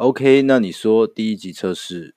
ok 那你说第一级测试。